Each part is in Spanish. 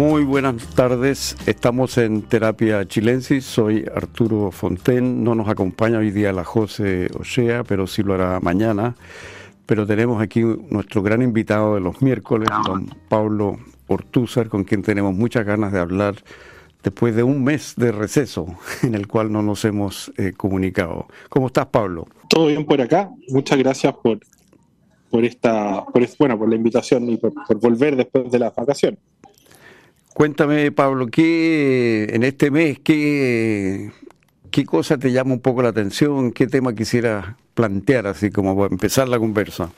Muy buenas tardes. Estamos en Terapia Chilensis. Soy Arturo Fonten. No nos acompaña hoy día la José Ochea, pero sí lo hará mañana. Pero tenemos aquí nuestro gran invitado de los miércoles, don Pablo Ortúzar, con quien tenemos muchas ganas de hablar después de un mes de receso en el cual no nos hemos eh, comunicado. ¿Cómo estás, Pablo? Todo bien por acá. Muchas gracias por, por esta, por, bueno, por la invitación y por, por volver después de la vacación. Cuéntame, Pablo, ¿qué en este mes, qué, qué cosa te llama un poco la atención? ¿Qué tema quisieras plantear así como para empezar la conversa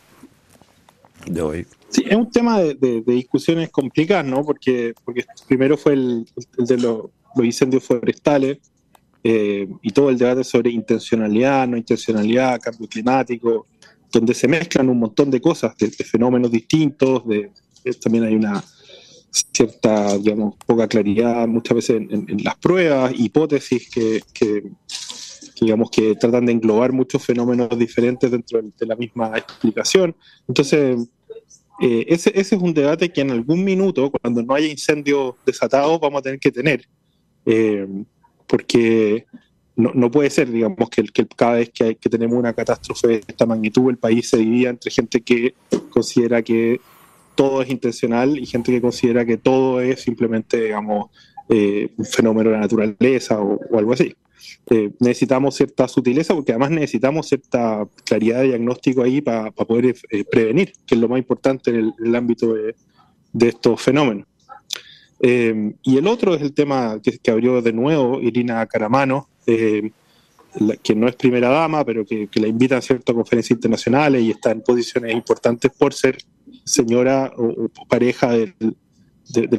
de hoy? Sí, es un tema de, discusiones complicadas, ¿no? Porque, porque primero fue el, de los, incendios forestales eh, y todo el debate sobre intencionalidad, no intencionalidad, cambio climático, donde se mezclan un montón de cosas, de, fenómenos distintos, de, también hay una cierta, digamos, poca claridad muchas veces en, las pruebas, hipótesis que, digamos, que tratan de englobar muchos fenómenos diferentes dentro de la misma explicación. Entonces, eh, ese, ese, es un debate que en algún minuto, cuando no haya incendios desatados, vamos a tener que tener. Eh, porque no, no, puede ser, digamos, que, que cada vez que, que, tenemos una catástrofe de esta magnitud, el país se divida entre gente que considera que todo es intencional y gente que considera que todo es simplemente, digamos, eh, un fenómeno de la naturaleza o, algo así. Eh, necesitamos cierta sutileza porque además necesitamos cierta claridad de diagnóstico ahí para poder eh, prevenir, que es lo más importante en el, ámbito de, estos fenómenos. y el otro es el tema que, abrió de nuevo Irina Caramano, que no es primera dama, pero que, la invita a ciertas conferencias internacionales y está en posiciones importantes por ser señora o, pareja del,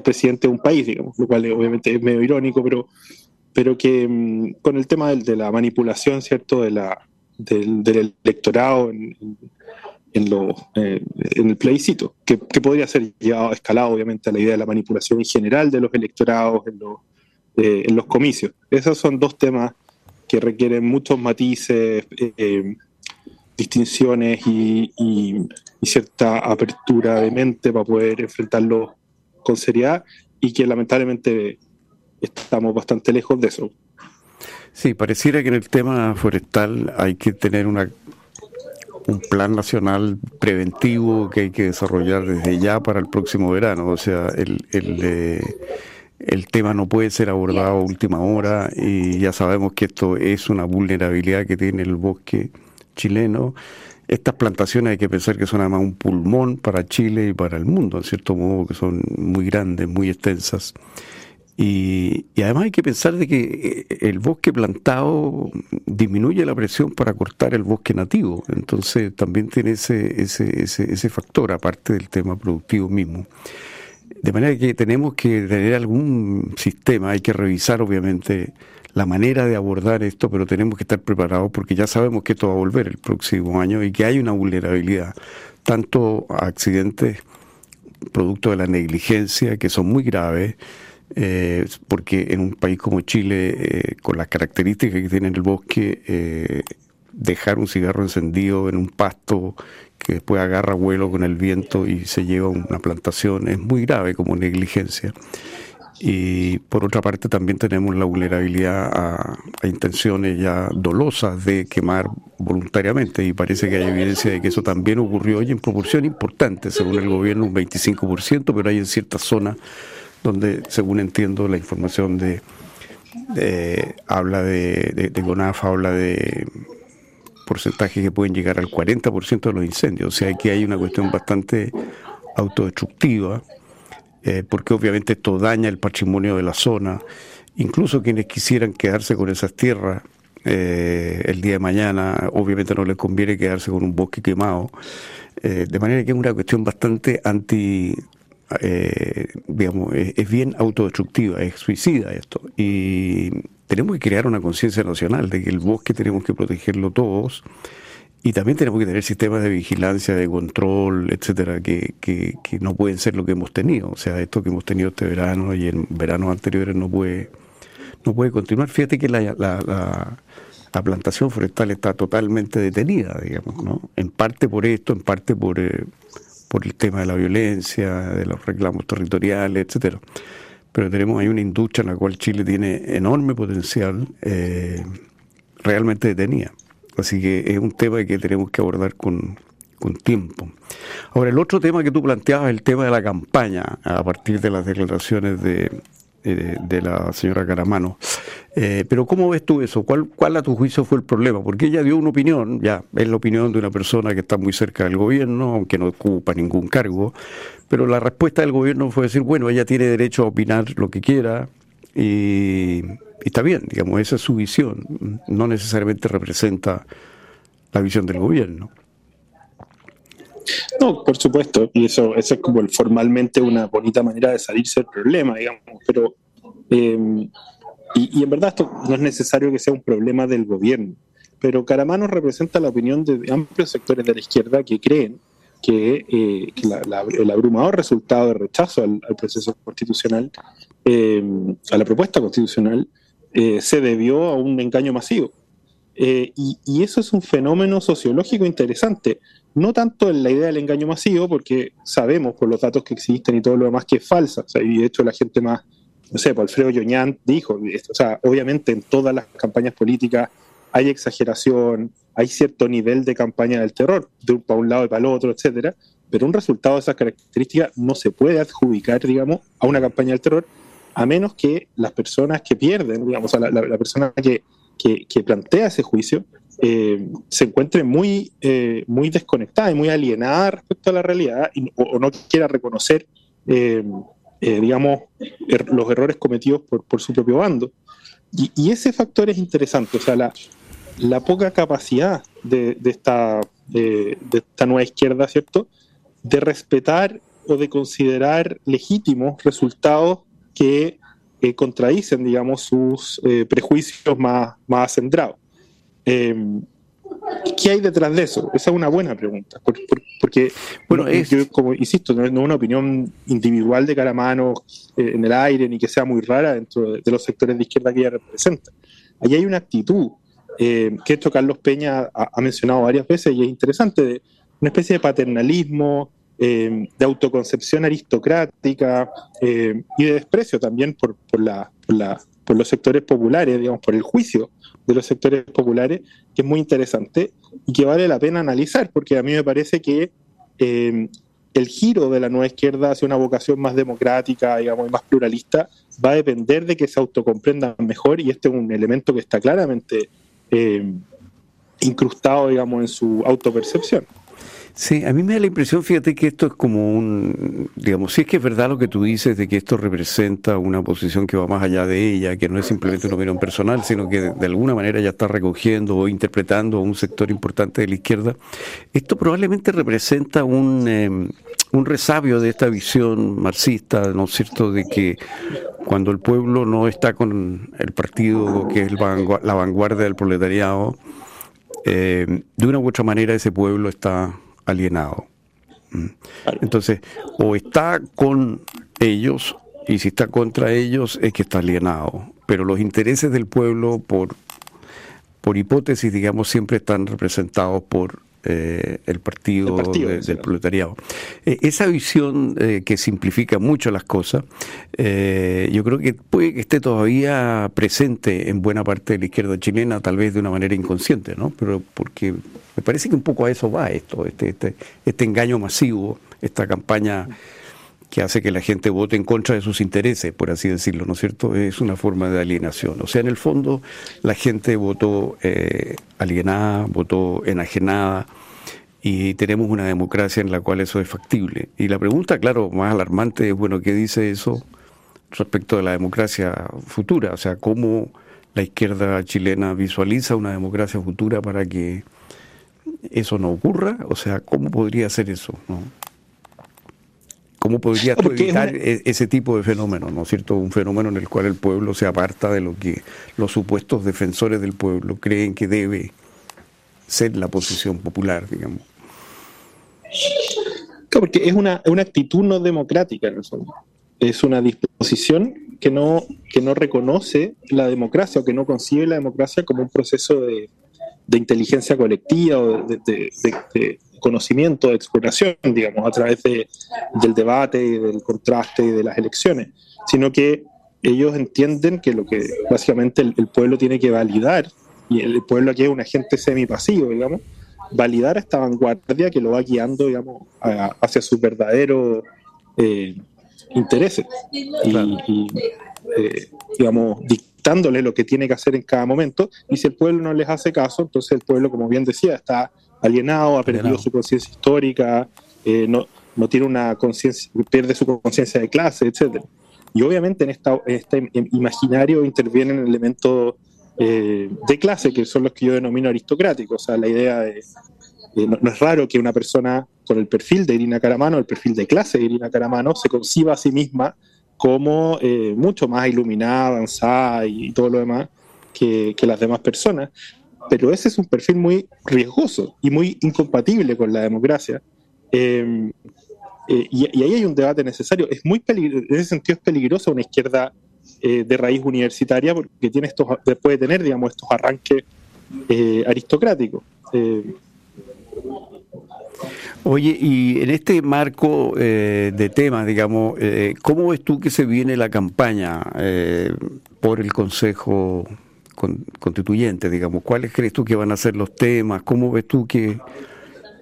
presidente de un país, digamos, lo cual obviamente es medio irónico, pero, pero que mm, con el tema de la manipulación, ¿cierto?, de la, del, electorado en, en, lo, eh, el plebiscito, que, podría ser llevado escalado, obviamente, a la idea de la manipulación en general de los electorados eh, en los comicios. Esos son dos temas que requieren muchos matices, eh, distinciones y, cierta apertura de mente para poder enfrentarlo con seriedad y que lamentablemente estamos bastante lejos de eso. Sí, pareciera que en el tema forestal hay que tener una un plan nacional preventivo que hay que desarrollar desde ya para el próximo verano. O sea, el, el, eh, el tema no puede ser abordado a última hora y ya sabemos que esto es una vulnerabilidad que tiene el bosque chileno. Estas plantaciones hay que pensar que son además un pulmón para Chile y para el mundo, en cierto modo, que son muy grandes, muy extensas. Y, además hay que pensar de que eh, el bosque plantado disminuye la presión para cortar el bosque nativo. Entonces también tiene ese, ese, ese, ese factor, aparte del tema productivo mismo. De manera que tenemos que tener algún sistema, hay que revisar obviamente la manera de abordar esto, pero tenemos que estar preparados porque ya sabemos que esto va a volver el próximo año y que hay una vulnerabilidad, tanto a accidentes producto de la negligencia, que son muy graves, eh, porque en un país como Chile, eh, con las características que tiene el bosque, eh, dejar un cigarro encendido en un pasto que después agarra vuelo con el viento y se lleva a una plantación, es muy grave como negligencia. Y por otra parte también tenemos la vulnerabilidad a, intenciones ya dolosas de quemar voluntariamente y parece que hay evidencia de que eso también ocurrió hoy en proporción importante, según el gobierno un 25%, pero hay en ciertas zonas donde, según entiendo la información de, habla de, de, de CONAF, habla de porcentajes que pueden llegar al 40% de los incendios. O sea, aquí hay una cuestión bastante autodestructiva, eh, porque obviamente esto daña el patrimonio de la zona. Incluso quienes quisieran quedarse con esas tierras eh, el día de mañana, obviamente no les conviene quedarse con un bosque quemado. Eh, de manera que es una cuestión bastante anti, digamos, es, bien autodestructiva, es suicida esto. Y tenemos que crear una conciencia nacional de que el bosque tenemos que protegerlo todos y también tenemos que tener sistemas de vigilancia, de control, etcétera, que, que, no pueden ser lo que hemos tenido. O sea, esto que hemos tenido este verano y en veranos anteriores no puede, no puede continuar. Fíjate que la, la, la, plantación forestal está totalmente detenida, digamos, ¿no? En parte por esto, en parte por, eh, por el tema de la violencia, de los reclamos territoriales, etcétera. pero tenemos ahí una industria en la cual Chile tiene enorme potencial, eh, realmente detenida. Así que es un tema que tenemos que abordar con, con tiempo. Ahora, el otro tema que tú planteabas el tema de la campaña, a partir de las declaraciones de, eh, de la señora Caramano. Eh, pero ¿cómo ves tú eso? ¿Cuál, ¿Cuál a tu juicio fue el problema? Porque ella dio una opinión, ya, es la opinión de una persona que está muy cerca del gobierno, aunque no ocupa ningún cargo, pero la respuesta del gobierno fue decir, bueno, ella tiene derecho a opinar lo que quiera y, está bien, digamos, esa es su visión, no necesariamente representa la visión del gobierno. No, por supuesto, y eso, eso es como formalmente una bonita manera de salirse del problema, digamos, pero eh, y, en verdad esto no es necesario que sea un problema del gobierno, pero Caramano representa la opinión de amplios sectores de la izquierda que creen que, eh, el abrumador resultado de rechazo al, proceso constitucional, eh, a la propuesta constitucional, se debió a un engaño masivo. y, y, eso es un fenómeno sociológico interesante, no tanto en la idea del engaño masivo, porque sabemos por los datos que existen y todo lo demás que es falsa, y de hecho la gente más, no sé, pues Alfredo Yoñán dijo, o sea, obviamente en todas las campañas políticas hay exageración, hay cierto nivel de campaña del terror, de un, para un lado y para el otro, etcétera, pero un resultado de esas características no se puede adjudicar, digamos, a una campaña del terror, a menos que las personas que pierden, digamos, la, persona que, plantea ese juicio, eh, se encuentre muy, eh, muy desconectada y muy alienada respecto a la realidad o, no quiera reconocer, eh, digamos, er, los errores cometidos por, su propio bando. Y, ese factor es interesante, o sea, la, la poca capacidad de, esta, de esta nueva izquierda, ¿cierto?, de respetar o de considerar legítimos resultados que contradicen, digamos, sus prejuicios más, más centrados. Em, ¿Qué hay detrás de eso? Esa es una buena pregunta, porque, bueno, yo, como insisto, no es una opinión individual de cara mano eh, en el aire, ni que sea muy rara dentro de, los sectores de izquierda que ella representa. Allí hay una actitud eh, que esto Carlos Peña ha, mencionado varias veces y es interesante, de una especie de paternalismo, em, de autoconcepción aristocrática em, y de desprecio también por, la, por los sectores populares, digamos, por el juicio de los sectores populares, que es muy interesante y que vale la pena analizar, porque a mí me parece que eh, el giro de la nueva izquierda hacia una vocación más democrática, digamos, y más pluralista, va a depender de que se autocomprendan mejor y este es un elemento que está claramente eh, incrustado, digamos, en su autopercepción. Sí, a mí me da la impresión, fíjate que esto es como un, digamos, si es que es verdad lo que tú dices de que esto representa una posición que va más allá de ella, que no es simplemente una opinión personal, sino que de, alguna manera ya está recogiendo o interpretando a un sector importante de la izquierda, esto probablemente representa un, em, un resabio de esta visión marxista, ¿no es cierto?, de que cuando el pueblo no está con el partido que es la vanguardia del proletariado, eh, de una u otra manera ese pueblo está alienado. Mm. Entonces, o está con ellos, y si está contra ellos es que está alienado. Pero los intereses del pueblo, por, por hipótesis, digamos, siempre están representados por eh, el partido, del proletariado. Eh, esa visión eh, que simplifica mucho las cosas, yo creo que puede que esté todavía presente en buena parte de la izquierda chilena, tal vez de una manera inconsciente, ¿no? Pero porque me parece que un poco a eso va esto, este, este, este engaño masivo, esta campaña que hace que la gente vote en contra de sus intereses, por así decirlo, ¿no es cierto? Es una forma de alienación. O sea, en el fondo, la gente votó eh, alienada, votó enajenada, y tenemos una democracia en la cual eso es factible. Y la pregunta, claro, más alarmante es, bueno, ¿qué dice eso respecto de la democracia futura? O sea, ¿cómo la izquierda chilena visualiza una democracia futura para que eso no ocurra? O sea, ¿cómo podría ser eso? ¿no? ¿Cómo podría evitar e-, ese tipo de fenómeno, ¿no es cierto? Un fenómeno en el cual el pueblo se aparta de lo que los supuestos defensores del pueblo creen que debe ser la posición popular, digamos. porque es una, una actitud no democrática en el fondo. Es una disposición que no, que no reconoce la democracia o que no concibe la democracia como un proceso de, de inteligencia colectiva o de, de, conocimiento, de exploración, digamos, a través del debate, del contraste y de las elecciones, sino que ellos entienden que lo que básicamente el, pueblo tiene que validar, y el, pueblo aquí es un agente semipasivo, digamos, validar esta vanguardia que lo va guiando, digamos, hacia sus verdaderos eh, intereses. Y, eh, digamos, dictándole lo que tiene que hacer en cada momento. Y si el pueblo no les hace caso, entonces el pueblo, como bien decía, está alienado, ha perdido su conciencia histórica, eh, no, no tiene una conciencia, pierde su conciencia de clase, etcétera. Y obviamente en, esta, este imaginario intervienen elementos eh, de clase, que son los que yo denomino aristocráticos. O sea, la idea de. no, es raro que una persona con el perfil de Irina Caramano, el perfil de clase de Irina Caramano, se conciba a sí misma como eh, mucho más iluminada, avanzada y, todo lo demás que, las demás personas. Pero ese es un perfil muy riesgoso y muy incompatible con la democracia. Eh, eh, y, ahí hay un debate necesario. Es muy en ese sentido es peligroso una izquierda eh, de raíz universitaria porque tiene estos, puede tener, digamos, estos arranques aristocráticos. Oye, y en este marco de temas, digamos, ¿cómo ves tú que se viene la campaña por el Consejo Constituyente, digamos? ¿Cuáles crees tú que van a ser los temas? ¿Cómo ves tú que,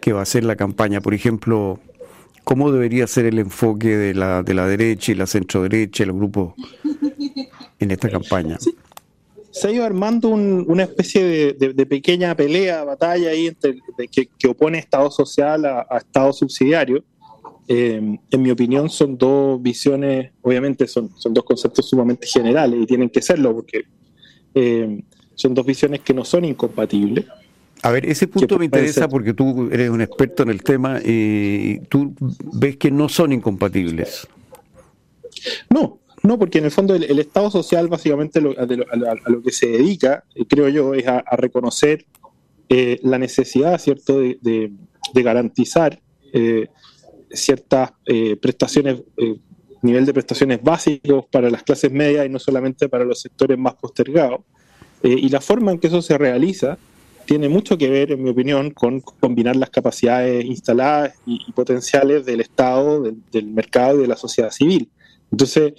que va a ser la campaña? Por ejemplo, ¿Cómo debería ser el enfoque de la, de la derecha y la centro-derecha, los grupos en esta campaña? Se ha ido armando una especie de, pequeña pelea, batalla ahí entre, que, opone Estado social a, Estado subsidiario. Eh, en mi opinión son dos visiones, obviamente son, son dos conceptos sumamente generales y tienen que serlo porque eh, son dos visiones que no son incompatibles. A ver, ese punto me interesa porque tú eres un experto en el tema y tú ves que no son incompatibles. No, no, porque en el fondo el, Estado social básicamente a, lo, que se dedica, eh, creo yo, es a, reconocer eh, la necesidad, ¿cierto?, de, garantizar eh, ciertas prestaciones, nivel de prestaciones básicos para las clases medias y no solamente para los sectores más postergados. y la forma en que eso se realiza tiene mucho que ver, en mi opinión, con combinar las capacidades instaladas y, potenciales del Estado, del, mercado y de la sociedad civil. Entonces,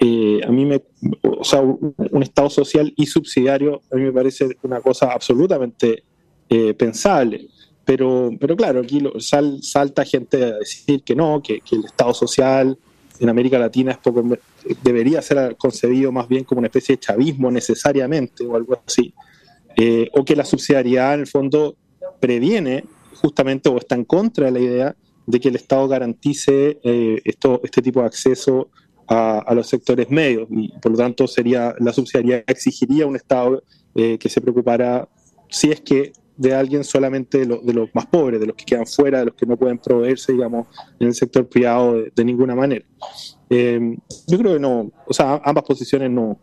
eh, a mí me, o sea, un, Estado social y subsidiario a mí me parece una cosa absolutamente eh, pensable. Pero, pero claro, aquí salta gente a decir que no, que, el Estado social en América Latina es poco, debería ser concebido más bien como una especie de chavismo necesariamente o algo así. Eh, o que la subsidiariedad en el fondo previene justamente o está en contra de la idea de que el Estado garantice esto, este tipo de acceso a, los sectores medios y por lo tanto sería la subsidiariedad exigiría un Estado eh, que se preocupara si es que de alguien solamente de, de, los más pobres, de los que quedan fuera, de los que no pueden proveerse, digamos, en el sector privado de ninguna manera. yo creo que no, o sea, ambas posiciones no,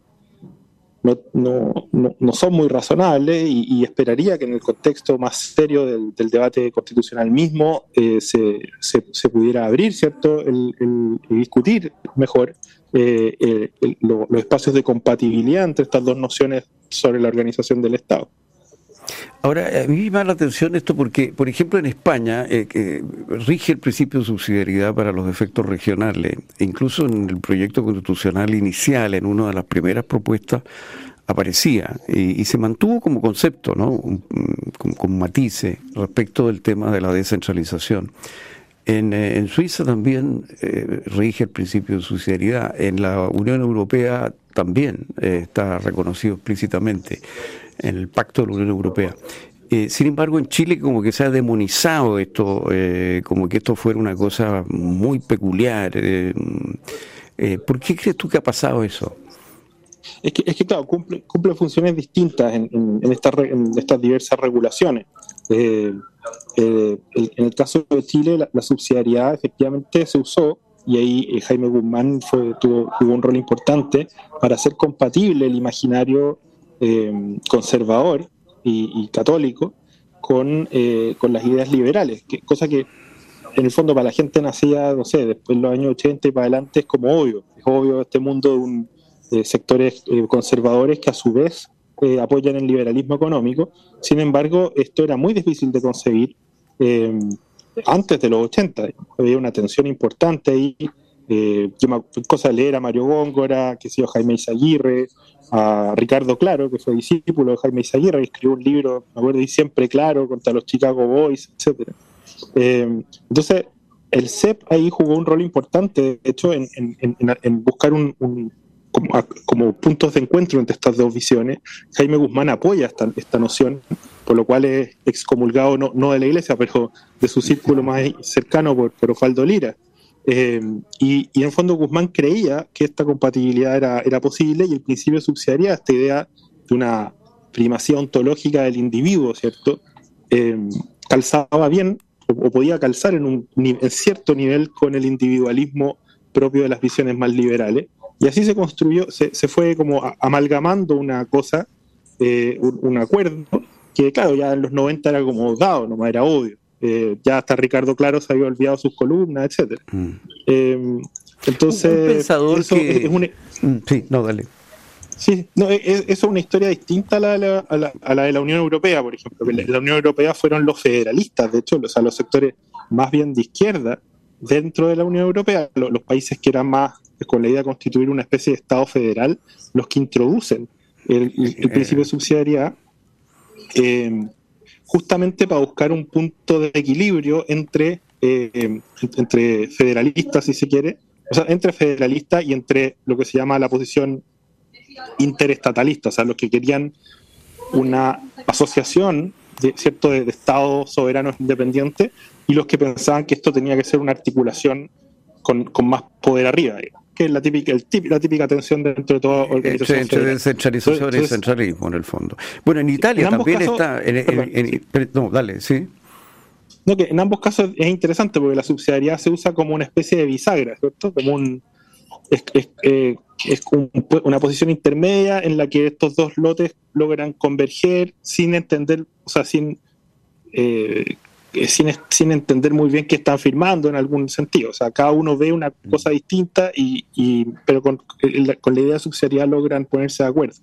no, no, no, son muy razonables y, esperaría que en el contexto más serio del, debate constitucional mismo eh, se, se, pudiera abrir, ¿cierto?, el, discutir mejor eh, los espacios de compatibilidad entre estas dos nociones sobre la organización del Estado. Ahora, a mí me llama la atención esto porque, por ejemplo, en España eh, rige el principio de subsidiariedad para los efectos regionales. incluso en el proyecto constitucional inicial, en una de las primeras propuestas, aparecía y, se mantuvo como concepto, ¿no? con, matices respecto del tema de la descentralización. En, eh, Suiza también eh, rige el principio de subsidiariedad. En la Unión Europea también está reconocido explícitamente en el pacto de la Unión Europea. Eh, sin embargo, en Chile como que se ha demonizado esto, eh, como que esto fuera una cosa muy peculiar. Eh, ¿Por qué crees tú que ha pasado eso? Es que, es que claro, cumple, cumple funciones distintas en, en, estas diversas regulaciones. en el caso de Chile, la, subsidiariedad efectivamente se usó y ahí Jaime Guzmán fue, tuvo, tuvo, un rol importante para hacer compatible el imaginario eh, conservador y, católico con, eh, con, las ideas liberales, que, cosa que en el fondo para la gente nacida, no sé, después de los años 80 y para adelante es como obvio, es obvio este mundo de, un, sectores eh, conservadores que a su vez apoyan el liberalismo económico, sin embargo esto era muy difícil de conseguir antes de los 80, había una tensión importante ahí Eh, yo cosa de leer a Mario Góngora, que sé Jaime Izaguirre, a Ricardo Claro, que fue discípulo de Jaime Izaguirre, que escribió un libro, me acuerdo, y siempre claro, contra los Chicago Boys, etc. Eh, entonces, el CEP ahí jugó un rol importante, de hecho, en, buscar un, como, puntos de encuentro entre estas dos visiones. Jaime Guzmán apoya esta, esta noción, por lo cual es excomulgado no, no de la iglesia, pero de su círculo más cercano por, por Lira. Eh, y, en el fondo Guzmán creía que esta compatibilidad era, era posible y el principio subsidiaria esta idea de una primacía ontológica del individuo, ¿cierto? Eh, calzaba bien o, podía calzar en, un, en cierto nivel con el individualismo propio de las visiones más liberales. Y así se construyó, se, se fue como amalgamando una cosa, eh, un, acuerdo, que claro, ya en los 90 era como dado, nomás era obvio. Eh, ya hasta Ricardo Claro se había olvidado sus columnas, etcétera. Mm. Eh, entonces, un pensador eso es un... Mm, sí, no, dale. Sí, no, e, e, eso es una historia distinta a la, de la Unión Europea, por ejemplo. la Unión Europea fueron los federalistas, de hecho, o sea, los sectores más bien de izquierda dentro de la Unión Europea, los, países que eran más con la idea de constituir una especie de Estado federal, los que introducen el, principio de subsidiariedad. Eh, justamente para buscar un punto de equilibrio entre, eh, entre federalistas, si se quiere, o sea, entre federalistas y entre lo que se llama la posición interestatalista, o sea, los que querían una asociación de, ¿cierto? de, estados soberanos independientes y los que pensaban que esto tenía que ser una articulación con, con más poder arriba que es la típica, el la típica tensión dentro de toda organización. Entre descentralización y centralismo, en el fondo. Bueno, en Italia también está. no, dale, sí. No, que en ambos casos es interesante porque la subsidiariedad se usa como una especie de bisagra, ¿cierto? Como un. Es, es, eh, es una posición intermedia en la que estos dos lotes logran converger sin entender, o sea, sin eh, eh, sin, entender muy bien qué están firmando en algún sentido. O sea, cada uno ve una mm. cosa distinta, y, pero con, con, la idea de subsidiariedad logran ponerse de acuerdo.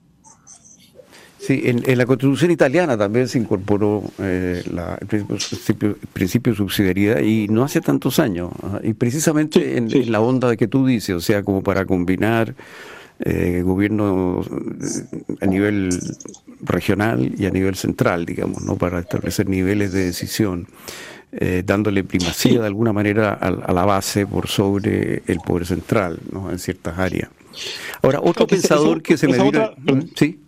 Sí, en, la Constitución italiana también se incorporó eh, el, principio, de subsidiariedad y no hace tantos años. Y precisamente en, la onda de que tú dices, o sea, como para combinar eh, gobierno a nivel regional y a nivel central, digamos, ¿no? para establecer niveles de decisión, eh, dándole primacía de alguna manera a, la base por sobre el poder central ¿no? en ciertas áreas. Ahora, otro pensador que se me vino... ¿Sí?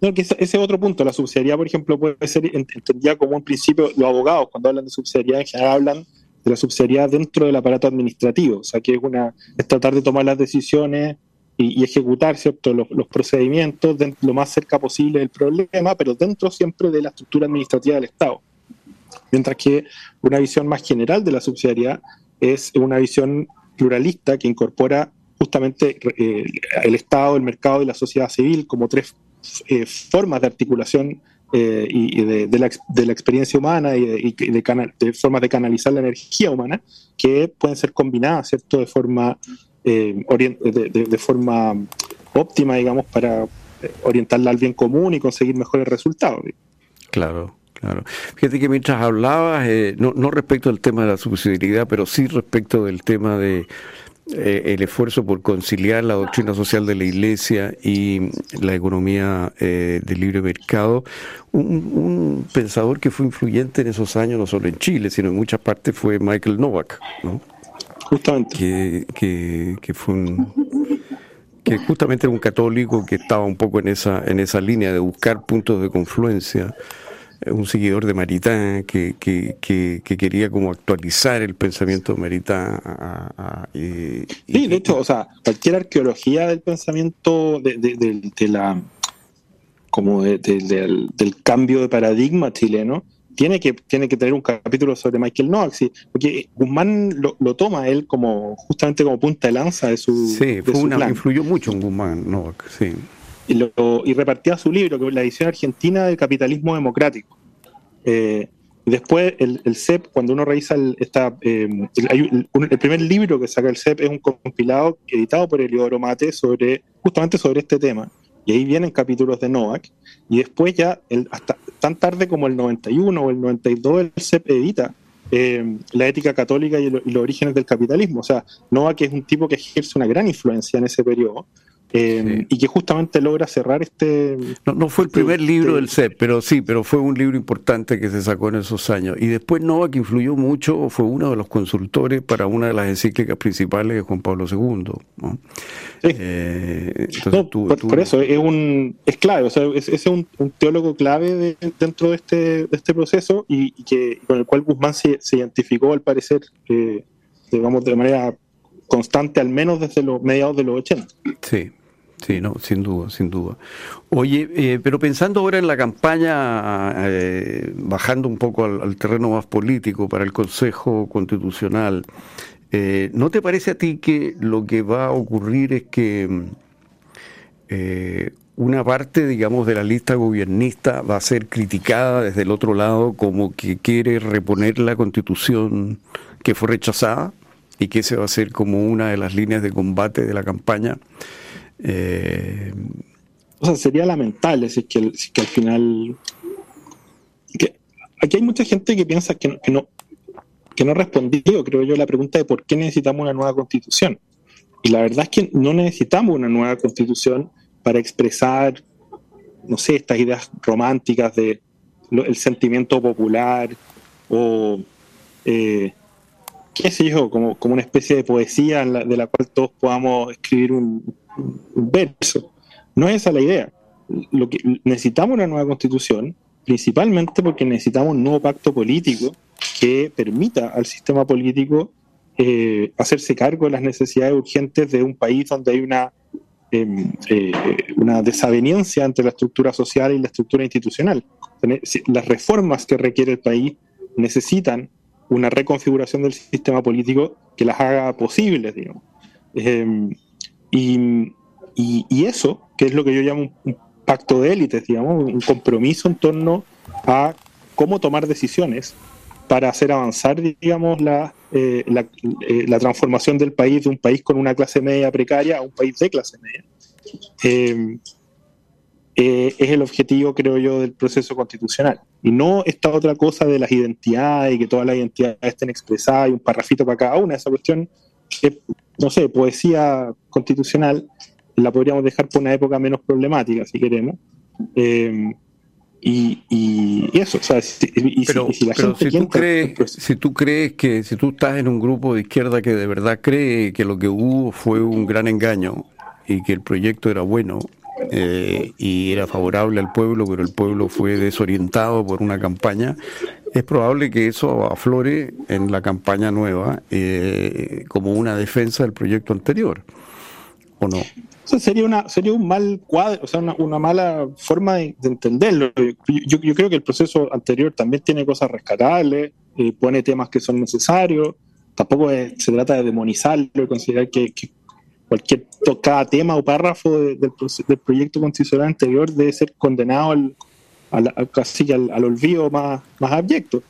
No, que ese, otro punto, la subsidiariedad, por ejemplo, puede ser entendida como un principio, los abogados cuando hablan de subsidiariedad en general hablan de la subsidiariedad dentro del aparato administrativo, o sea, que es, una, es tratar de tomar las decisiones y, ejecutar ¿cierto? Los, procedimientos lo más cerca posible del problema, pero dentro siempre de la estructura administrativa del Estado. Mientras que una visión más general de la subsidiariedad es una visión pluralista que incorpora justamente eh, el Estado, el mercado y la sociedad civil como tres eh, formas de articulación eh, y, de, la, de, la, experiencia humana y, de, de, de, formas de canalizar la energía humana que pueden ser combinadas ¿cierto? de forma eh, de, forma óptima, digamos, para orientarla al bien común y conseguir mejores resultados. Claro. Claro. Fíjate que mientras hablabas, eh, no, no respecto al tema de la subsidiariedad, pero sí respecto del tema de eh, el esfuerzo por conciliar la doctrina social de la Iglesia y la economía de libre mercado, un, pensador que fue influyente en esos años, no solo en Chile, sino en muchas partes, fue Michael Novak, ¿no? Justamente. Que, que, fue un, que justamente era un católico que estaba un poco en esa, en esa línea de buscar puntos de confluencia, eh, un seguidor de Maritán que, que, quería como actualizar el pensamiento de Maritán. sí, de hecho, o sea, cualquier arqueología del pensamiento de, de, la como del, del cambio de paradigma chileno tiene que, tiene que tener un capítulo sobre Michael Novak, porque Guzmán lo, toma él como justamente como punta de lanza de su. Sí, fue una, influyó mucho en Guzmán Novak, sí. Y, lo, y repartía su libro, que es la edición argentina del capitalismo democrático. Eh, después el, el, CEP, cuando uno revisa el, eh, el, primer libro que saca el CEP es un compilado editado por Eliodoro Mate sobre, justamente sobre este tema. Y ahí vienen capítulos de Novak. Y después ya, hasta tan tarde como el 91 o el 92, el CEP edita la ética católica y, los orígenes del capitalismo. O sea, Nova, que es un tipo que ejerce una gran influencia en ese periodo, eh, y que justamente logra cerrar este... No, fue el este primer libro del CEP, pero sí, pero fue un libro importante que se sacó en esos años. Y después Nova, que influyó mucho, fue uno de los consultores para una de las encíclicas principales de Juan Pablo II. Eh, por, eso, es, un, es clave, o sea, es, un, teólogo clave dentro de este, de este proceso y, que con el cual Guzmán se, identificó, al parecer, eh, digamos, de manera constante, al menos desde los mediados de los 80. Sí, Sí, no, sin duda, sin duda. Oye, eh, pero pensando ahora en la campaña, eh, bajando un poco al, terreno más político para el Consejo Constitucional, eh, ¿no te parece a ti que lo que va a ocurrir es que una parte, digamos, de la lista gobiernista va a ser criticada desde el otro lado como que quiere reponer la constitución que fue rechazada y que ese va a ser como una de las líneas de combate de la campaña? Eh, o sea, sería lamentable si que, que al final... aquí hay mucha gente que piensa que no, que no, que no respondió, creo yo, la pregunta de por qué necesitamos una nueva constitución. Y la verdad es que no necesitamos una nueva constitución para expresar, no sé, estas ideas románticas de el sentimiento popular o eh, qué sé yo, como, como una especie de poesía de la cual todos podamos escribir un, verso. No es esa la idea. Lo que, necesitamos una nueva constitución, principalmente porque necesitamos un nuevo pacto político que permita al sistema político eh, hacerse cargo de las necesidades urgentes de un país donde hay una, em, eh, una desaveniencia entre la estructura social y la estructura institucional. Las reformas que requiere el país necesitan una reconfiguración del sistema político que las haga posibles, digamos. Em, y, y, eso, que es lo que yo llamo un, pacto de élites, digamos, un compromiso en torno a cómo tomar decisiones para hacer avanzar, digamos, la, eh, eh, la, transformación del país de un país con una clase media precaria a un país de clase media. Em, eh, es el objetivo, creo yo, del proceso constitucional. Y no esta otra cosa de las identidades y que todas las identidades estén expresadas y un parrafito para cada una. Esa cuestión, no sé, poesía constitucional, la podríamos dejar por una época menos problemática, si queremos. Eh, y, eso, o sea, si, pero, si, la gente tú crees, si tú crees que si tú estás en un grupo de izquierda que de verdad cree que lo que hubo fue un gran engaño y que el proyecto era bueno, eh, y era favorable al pueblo, pero el pueblo fue desorientado por una campaña, es probable que eso aflore en la campaña nueva eh, como una defensa del proyecto anterior, ¿o no? sería, una, sería un mal cuadro, o sea, una, mala forma de, entenderlo. Yo, yo, creo que el proceso anterior también tiene cosas rescatables, eh, pone temas que son necesarios, tampoco se trata de demonizarlo y considerar que, que cualquier cada tema o párrafo del, proyecto constitucional anterior debe ser condenado al, casi al, olvido más, más abyecto.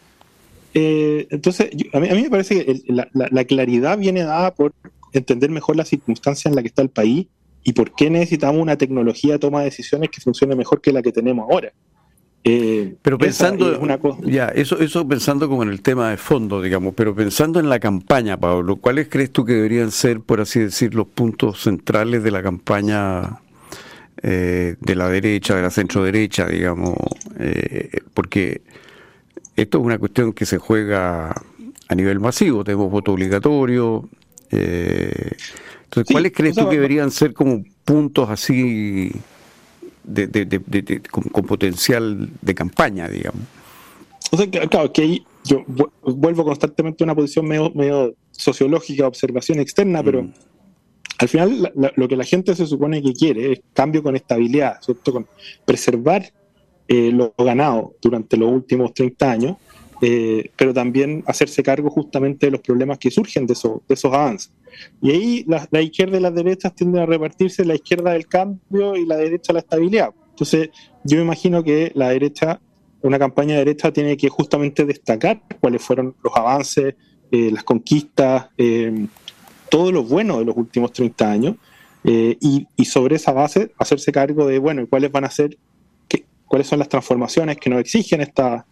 Eh, entonces, a, mí, me parece que la, claridad viene dada por entender mejor la circunstancia en la que está el país y por qué necesitamos una tecnología de toma de decisiones que funcione mejor que la que tenemos ahora. Eh, pero pensando, una ya, eso, eso pensando como en el tema de fondo, digamos, pero pensando en la campaña, Pablo, ¿cuáles crees tú que deberían ser, por así decir, los puntos centrales de la campaña eh, de la derecha, de la centro derecha, digamos? Eh, porque esto es una cuestión que se juega a nivel masivo, tenemos voto obligatorio. entonces, ¿cuáles crees tú que deberían ser como puntos así? De, con, potencial de campaña, digamos. O sea, claro, que ahí yo vuelvo constantemente a una posición medio, medio sociológica, observación externa, pero mm. al final lo que la gente se supone que quiere es cambio con estabilidad, con preservar eh, lo ganado durante los últimos 30 años, eh, pero también hacerse cargo justamente de los problemas que surgen de, de esos avances. Y ahí la, izquierda y las derechas tienden a repartirse la izquierda del cambio y la derecha la estabilidad. Entonces, yo me imagino que la derecha, una campaña de derecha tiene que justamente destacar cuáles fueron los avances, eh, las conquistas, eh, todo lo bueno de los últimos 30 años, eh, y, sobre esa base hacerse cargo de, bueno, cuáles van a ser, cuáles son las transformaciones que nos exigen esta,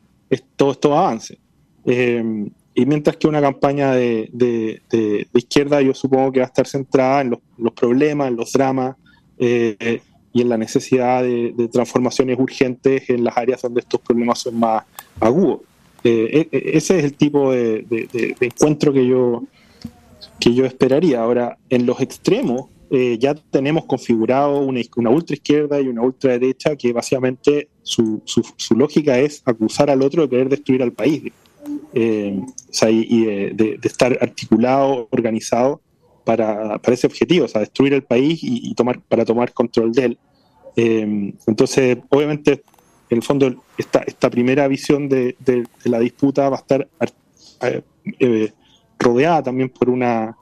todos estos avances. y mientras que una campaña de, de, izquierda yo supongo que va a estar centrada en los, problemas, en los dramas eh, y en la necesidad de, transformaciones urgentes en las áreas donde estos problemas son más agudos. Eh, e, e, ese es el tipo de, encuentro que yo, que yo esperaría. Ahora, en los extremos, eh, ya tenemos configurado una, una ultra izquierda y una ultra derecha que básicamente su, su, su, lógica es acusar al otro de querer destruir al país eh, y, de, estar articulado, organizado para, para, ese objetivo, o sea, destruir el país y, tomar para tomar control de él. Eh, entonces, obviamente, en el fondo, esta, esta primera visión de, la disputa va a estar eh, rodeada también por una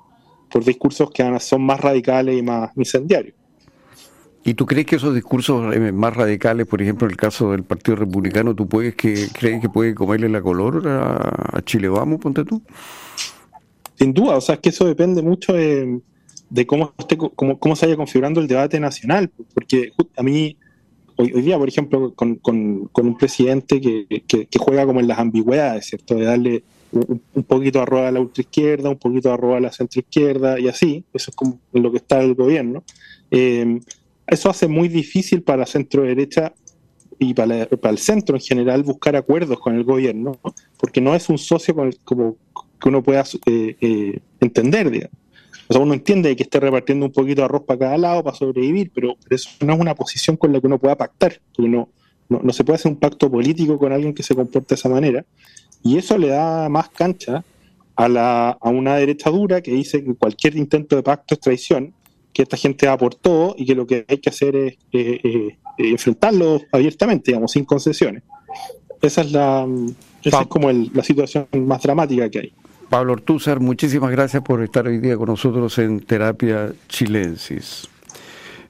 por discursos que son más radicales y más incendiarios. ¿Y tú crees que esos discursos eh, más radicales, por ejemplo, en el caso del Partido Republicano, tú puedes que crees que puede comerle la color a, Chile Vamos, ponte tú? Sin duda, o sea, es que eso depende mucho de, cómo, esté, cómo, cómo, se vaya configurando el debate nacional, porque a mí, hoy, día, por ejemplo, con, un presidente que, juega como en las ambigüedades, ¿cierto? De darle un, poquito arroba a la ultraizquierda, un poquito arroba a la centroizquierda y así, eso es como lo que está el gobierno. Eh, eso hace muy difícil para la centro derecha y para, el centro en general buscar acuerdos con el gobierno, porque no es un socio con el, como que uno pueda eh, eh, entender, digamos. O sea, uno entiende que esté repartiendo un poquito de arroz para cada lado para sobrevivir, pero, eso no es una posición con la que uno pueda pactar, porque no, no, se puede hacer un pacto político con alguien que se comporte de esa manera, y eso le da más cancha a, la, a una derecha dura que dice que cualquier intento de pacto es traición, que esta gente va por todo y que lo que hay que hacer es eh, eh, enfrentarlo abiertamente, digamos, sin concesiones. Esa es la esa es como la situación más dramática que hay. Pablo Ortúzar, muchísimas gracias por estar hoy día con nosotros en Terapia Chilensis.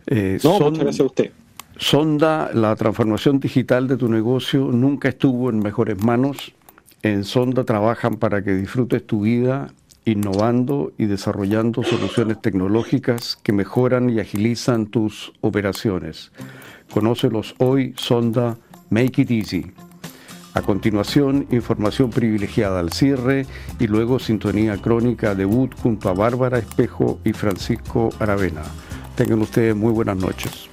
Eh, no, muchas gracias a usted. Sonda, la transformación digital de tu negocio nunca estuvo en mejores manos. En Sonda trabajan para que disfrutes tu vida innovando y desarrollando soluciones tecnológicas que mejoran y agilizan tus operaciones. Conócelos hoy, Sonda Make It Easy. A continuación, información privilegiada al cierre y luego sintonía crónica debut junto a Bárbara Espejo y Francisco Aravena. Tengan ustedes muy buenas noches.